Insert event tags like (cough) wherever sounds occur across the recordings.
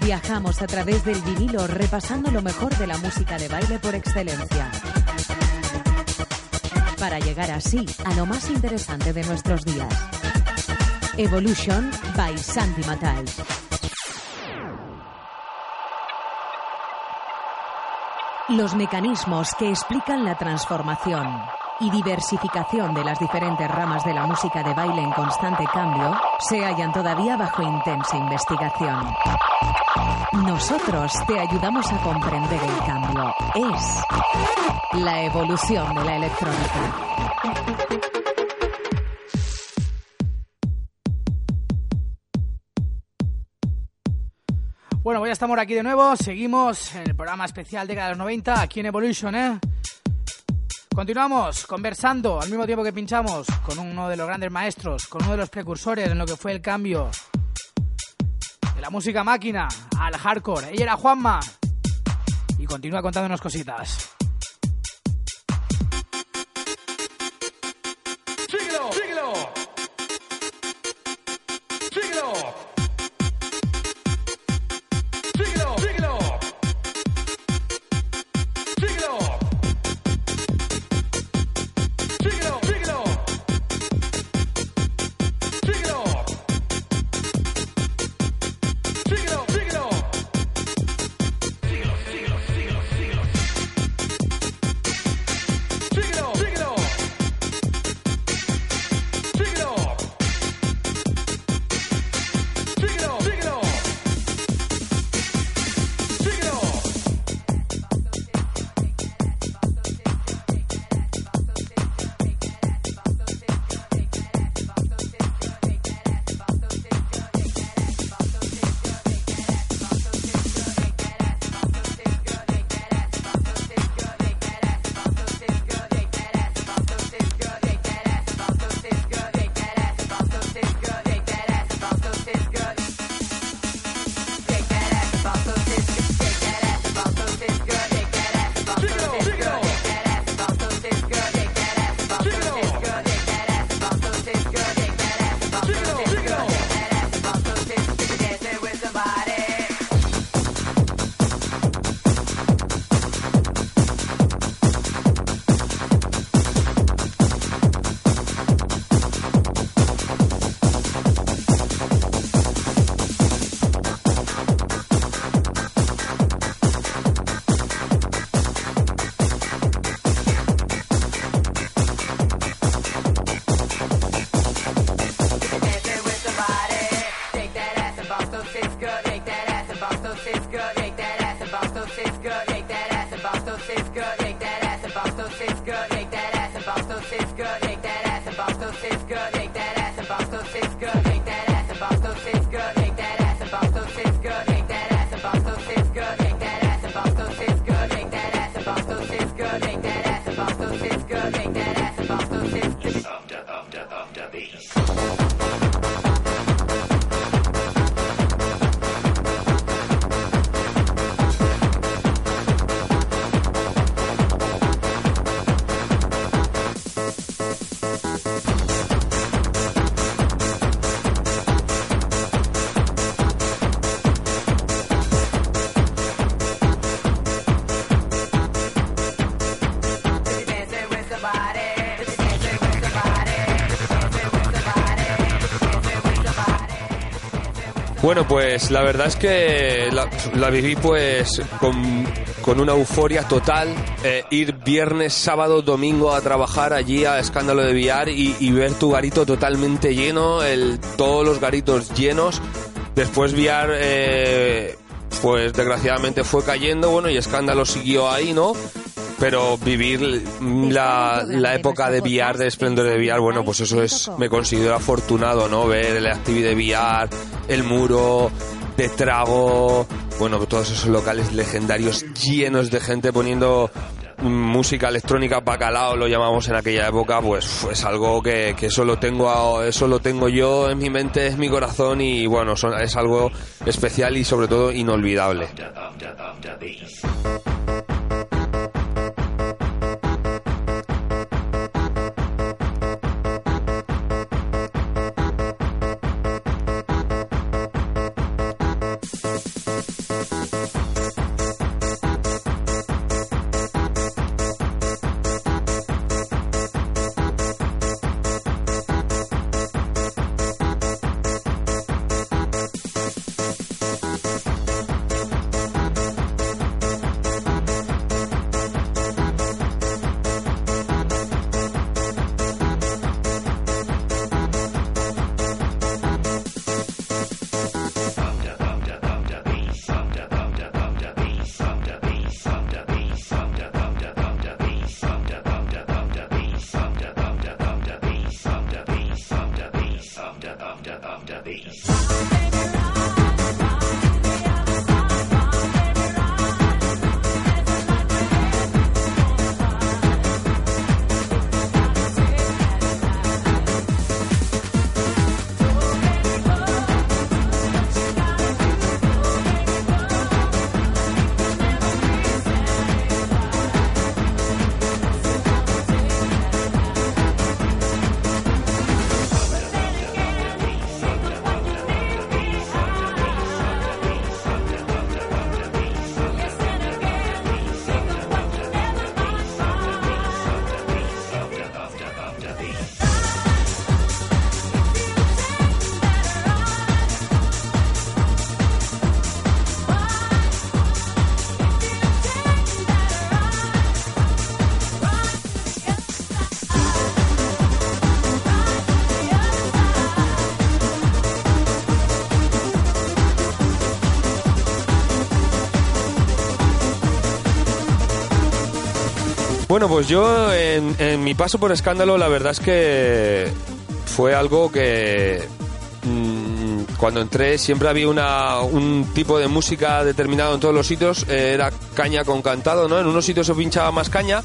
Viajamos a través del vinilo repasando lo mejor de la música de baile por excelencia. Para llegar así a lo más interesante de nuestros días. Evolution by Sandy Matai. Los mecanismos que explican la transformación y diversificación de las diferentes ramas de la música de baile en constante cambio se hallan todavía bajo intensa investigación. Nosotros te ayudamos a comprender el cambio. Es la evolución de la electrónica. Bueno, pues ya estamos aquí de nuevo. Seguimos en el programa especial de los 90 aquí en Evolution, ¿eh? Continuamos conversando al mismo tiempo que pinchamos con uno de los grandes maestros, con uno de los precursores en lo que fue el cambio de la música máquina al hardcore. Ella era Juanma y continúa contándonos cositas. Bueno, pues la verdad es que la, viví pues con, una euforia total. eh, ir viernes, sábado, domingo a trabajar allí a Escándalo de Villar y, y ver tu garito totalmente lleno, el, todos los garitos llenos. Después Villar, eh, pues desgraciadamente fue cayendo, bueno, y Escándalo siguió ahí, ¿no? Pero vivir la, la época de VR, de esplendor de VR, bueno, pues eso es, me considero afortunado, ¿no? Ver el actividad de VR, el muro, de trago, bueno, todos esos locales legendarios llenos de gente poniendo música electrónica bacalao lo llamamos en aquella época pues es algo que, que eso lo tengo a- eso lo tengo yo en mi mente es mi corazón y bueno son- es algo especial y sobre todo inolvidable Bueno, pues yo en, mi paso por escándalo, la verdad es que fue algo que mm, cuando entré siempre había una, un tipo de música determinado en todos los sitios, eh, era caña con cantado, ¿no? En unos sitios se pinchaba más caña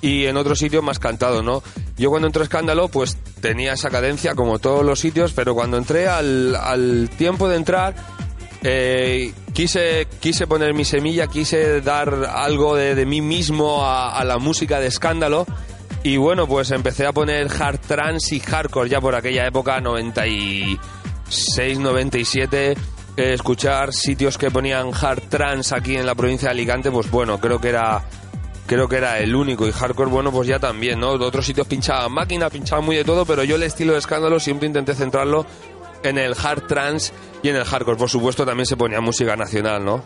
y en otros sitios más cantado, ¿no? Yo cuando entré a escándalo, pues tenía esa cadencia como todos los sitios, pero cuando entré al, al tiempo de entrar, eh, quise, quise poner mi semilla, quise dar algo de, de mí mismo a, la música de escándalo. Y bueno, pues empecé a poner hard trance y hardcore ya por aquella época, 96, 97. eh, escuchar sitios que ponían hard trance aquí en la provincia de Alicante, pues bueno, creo que era creo que era el único y hardcore bueno pues ya también no De otros sitios pinchaban máquina pinchaban muy de todo pero yo el estilo de escándalo siempre intenté centrarlo en el hard trance y en el hardcore. Por supuesto también se ponía música nacional no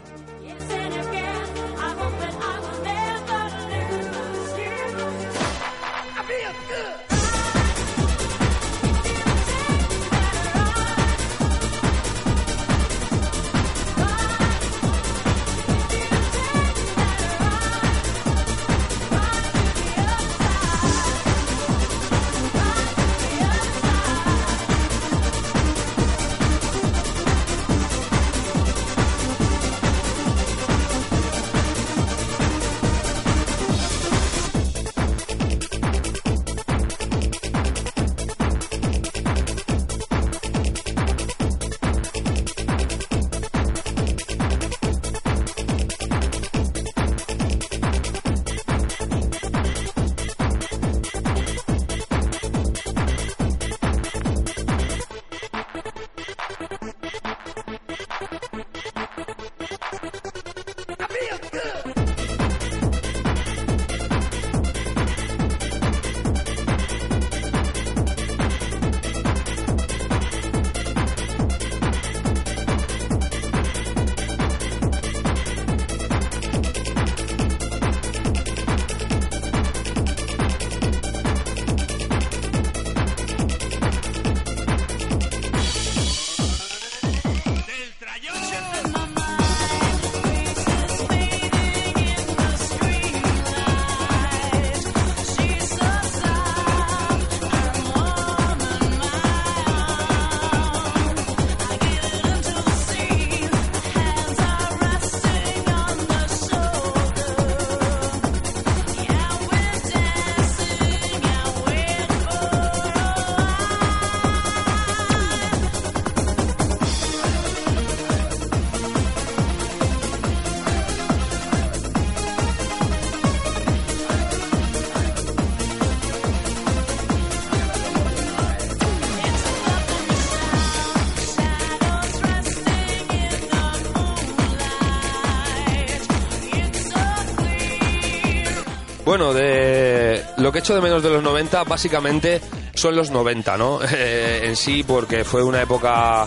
Bueno, de lo que echo de menos de los 90 básicamente son los 90, ¿no? (laughs) Eh, en sí, porque fue una época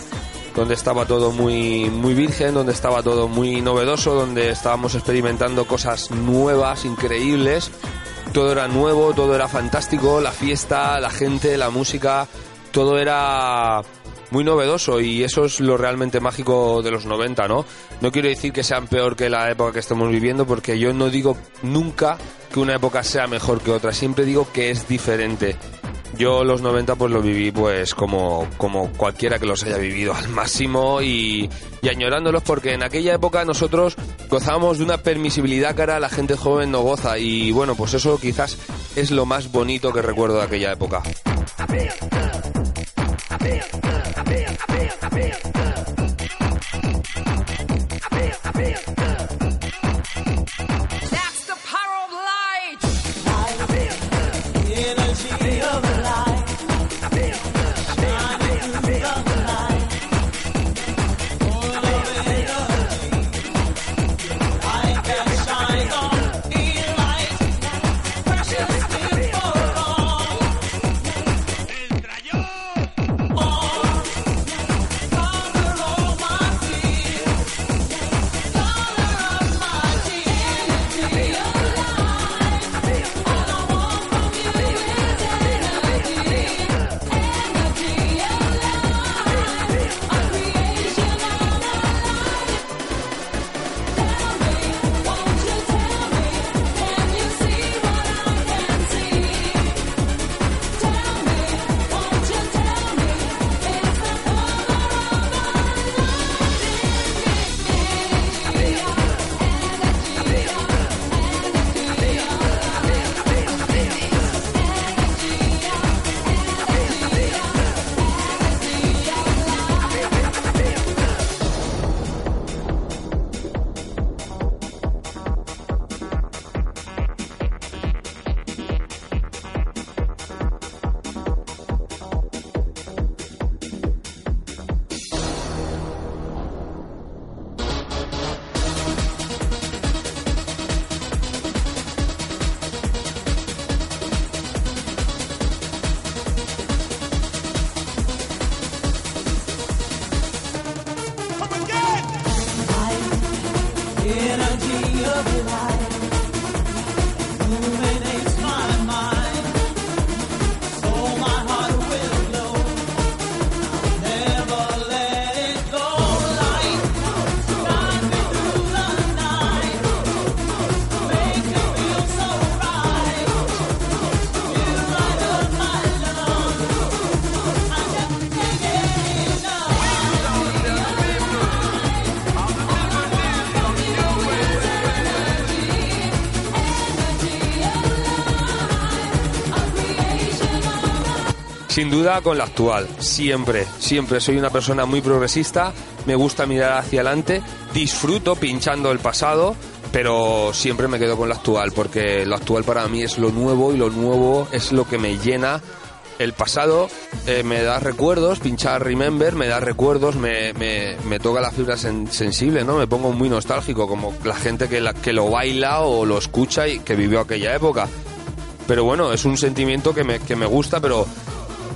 donde estaba todo muy, muy virgen, donde estaba todo muy novedoso, donde estábamos experimentando cosas nuevas, increíbles. Todo era nuevo, todo era fantástico, la fiesta, la gente, la música, todo era muy novedoso y eso es lo realmente mágico de los 90, ¿no? No quiero decir que sean peor que la época que estamos viviendo porque yo no digo nunca que una época sea mejor que otra, siempre digo que es diferente. Yo los 90 pues lo viví pues como, como cualquiera que los haya vivido al (laughs) máximo y, y añorándolos porque en aquella época nosotros gozábamos de una permisibilidad que ahora la gente joven no goza y bueno pues eso quizás es lo más bonito que recuerdo de aquella época. feel, I feel, I feel good. Sin duda con la actual, siempre, siempre soy una persona muy progresista, me gusta mirar hacia adelante, disfruto pinchando el pasado, pero siempre me quedo con la actual, porque lo actual para mí es lo nuevo y lo nuevo es lo que me llena. El pasado eh, me da recuerdos, pinchar Remember me da recuerdos, me, me, toca la fibra sen- sensible, ¿no? Me pongo muy nostálgico, como la gente que, que lo baila o lo escucha y que vivió aquella época. Pero bueno, es un sentimiento que me, que me gusta, pero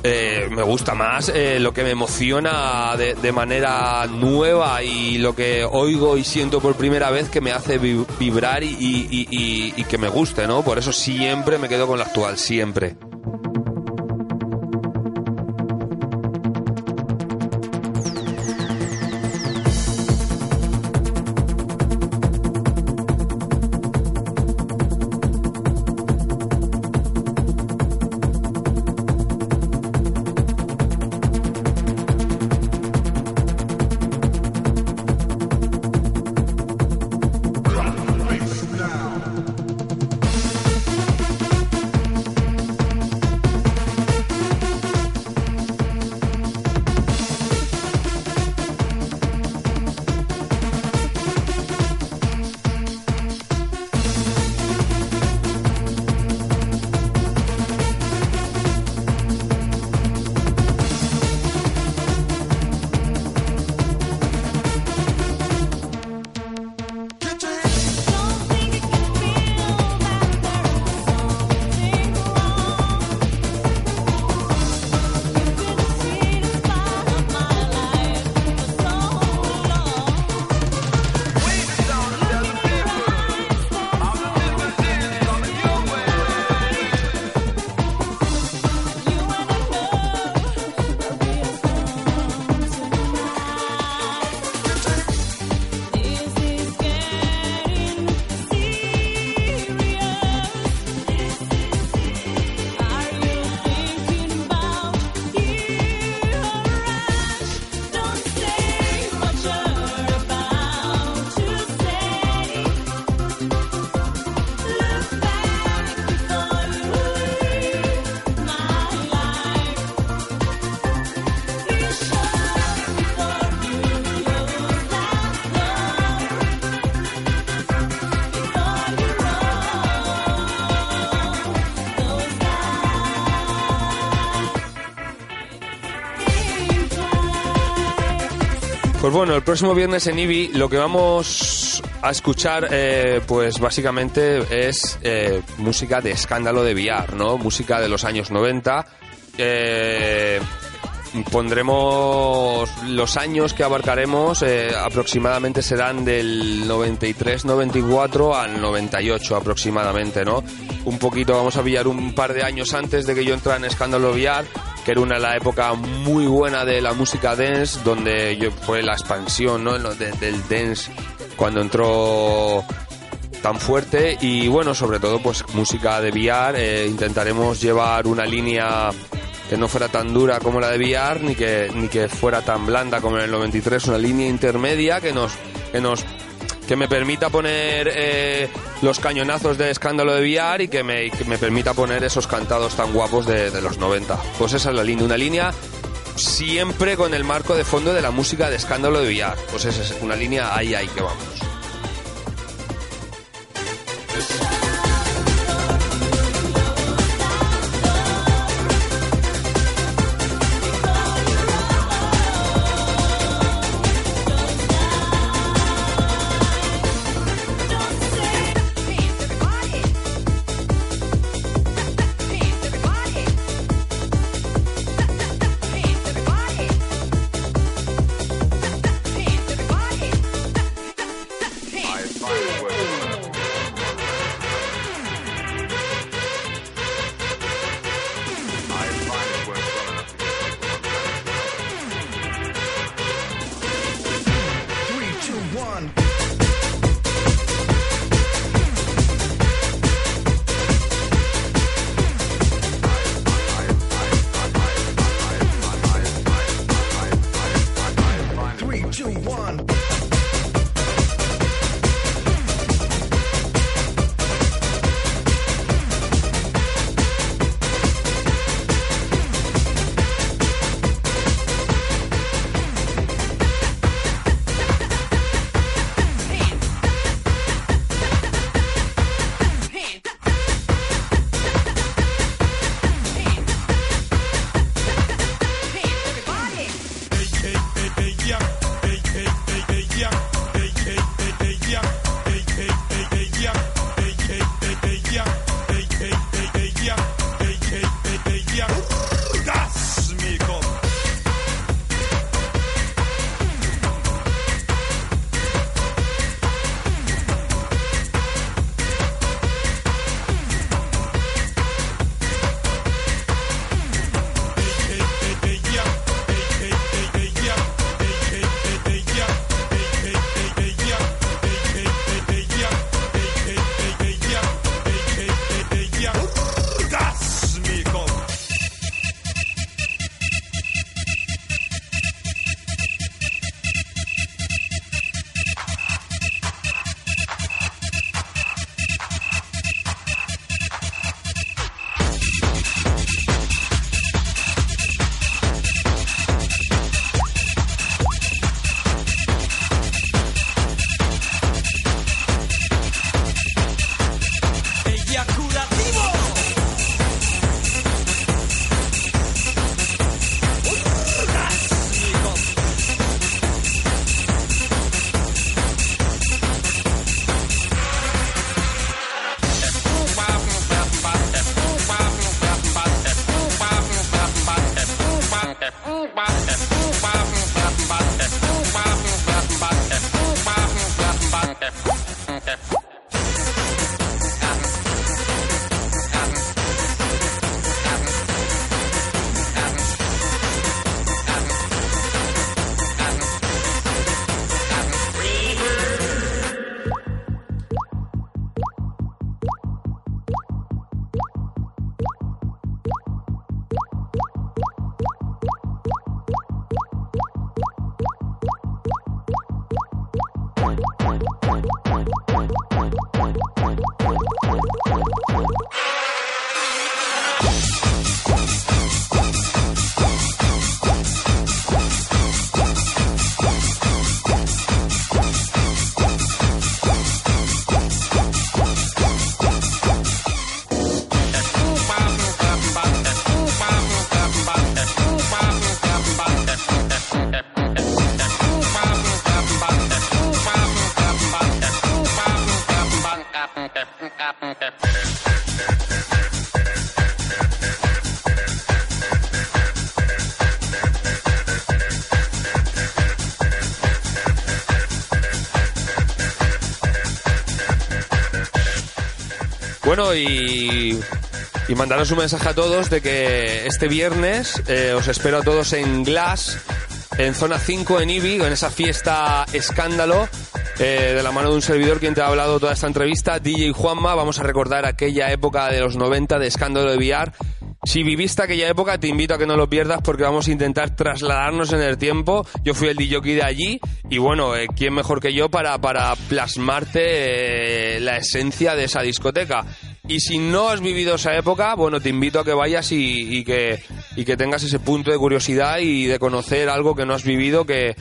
eh, me gusta más eh, lo que me emociona de, manera nueva y lo que oigo y siento por primera vez que me hace vi- vibrar y, y- y- que me guste, ¿no? Por eso siempre me quedo con la actual, siempre. Bueno, el próximo viernes en IBI lo que vamos a escuchar, eh, pues básicamente es eh, música de escándalo de VR, ¿no? Música de los años 90. Eh, pondremos los años que abarcaremos, aproximadamente serán del 93-94 al 98 aproximadamente, ¿no? Un poquito, vamos a pillar un par de años antes de que yo entrara en Escándalo VR, que era una la época muy buena de la música dance, donde yo, fue la expansión, ¿no? Del dance cuando entró tan fuerte y bueno, sobre todo pues música de VR, eh, intentaremos llevar una línea que no fuera tan dura como la de VR ni que ni que fuera tan blanda como en el 93, una línea intermedia que nos que nos que me permita poner eh, los cañonazos de escándalo de VR y que me, que me permita poner esos cantados tan guapos de, los 90. Pues esa es la línea, una línea siempre con el marco de fondo de la música de escándalo de VR. Pues esa es una línea ahí, ahí que vamos. Bueno, y, y, mandaros un mensaje a todos de que este viernes eh, os espero a todos en Glass, en zona 5 en Ibi, en esa fiesta escándalo eh, de la mano de un servidor quien te ha hablado toda esta entrevista, DJ Juanma, vamos a recordar aquella época de los 90 de escándalo de VR. Si viviste aquella época, te invito a que no lo pierdas porque vamos a intentar trasladarnos en el tiempo. Yo fui el DJ de allí y bueno, eh, ¿quién mejor que yo para, para plasmarte eh, la esencia de esa discoteca? Y si no has vivido esa época, bueno, te invito a que vayas y, y que, y que tengas ese punto de curiosidad y de conocer algo que no has vivido, que,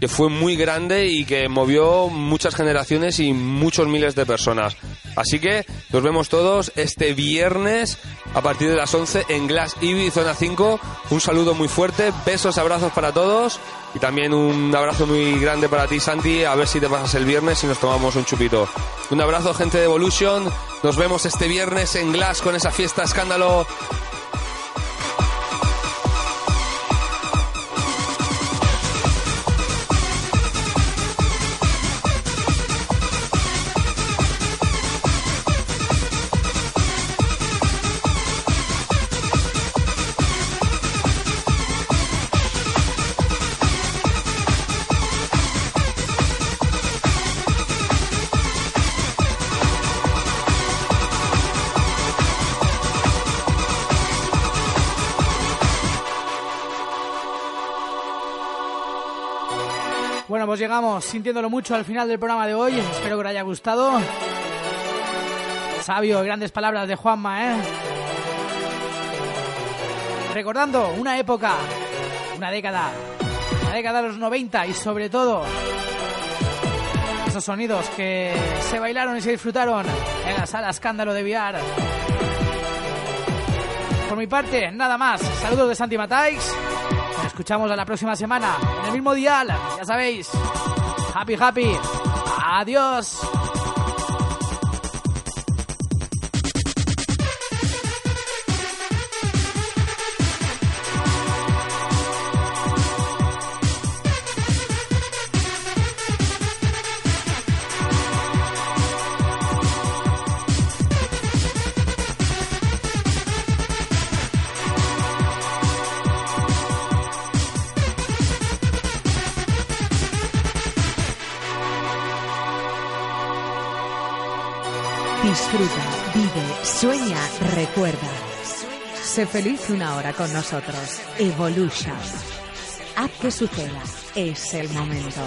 que fue muy grande y que movió muchas generaciones y muchos miles de personas. Así que nos vemos todos este viernes a partir de las 11 en Glass Ibi, zona 5. Un saludo muy fuerte, besos, abrazos para todos y también un abrazo muy grande para ti, Santi. A ver si te pasas el viernes y nos tomamos un chupito. Un abrazo, gente de Evolution. Nos vemos este viernes en Glass con esa fiesta escándalo. Llegamos sintiéndolo mucho al final del programa de hoy. Espero que os haya gustado. Sabio, grandes palabras de Juanma, ¿eh? Recordando una época, una década, la década de los 90 y sobre todo esos sonidos que se bailaron y se disfrutaron en la sala escándalo de VR. Por mi parte, nada más. Saludos de Santi Matais. Escuchamos a la próxima semana en el mismo dial. Ya sabéis. Happy, happy. Adiós. Recuerda. Sé feliz una hora con nosotros. Evolution. Haz que suceda. Es el momento.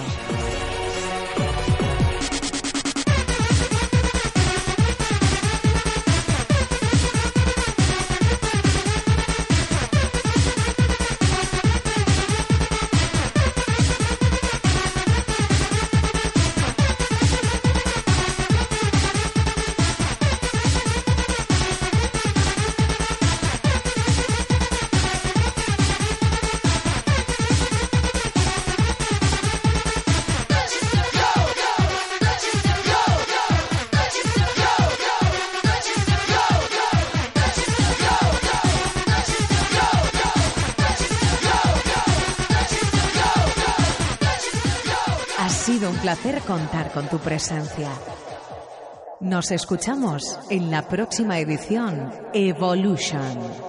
Contar con tu presencia. Nos escuchamos en la próxima edición Evolution.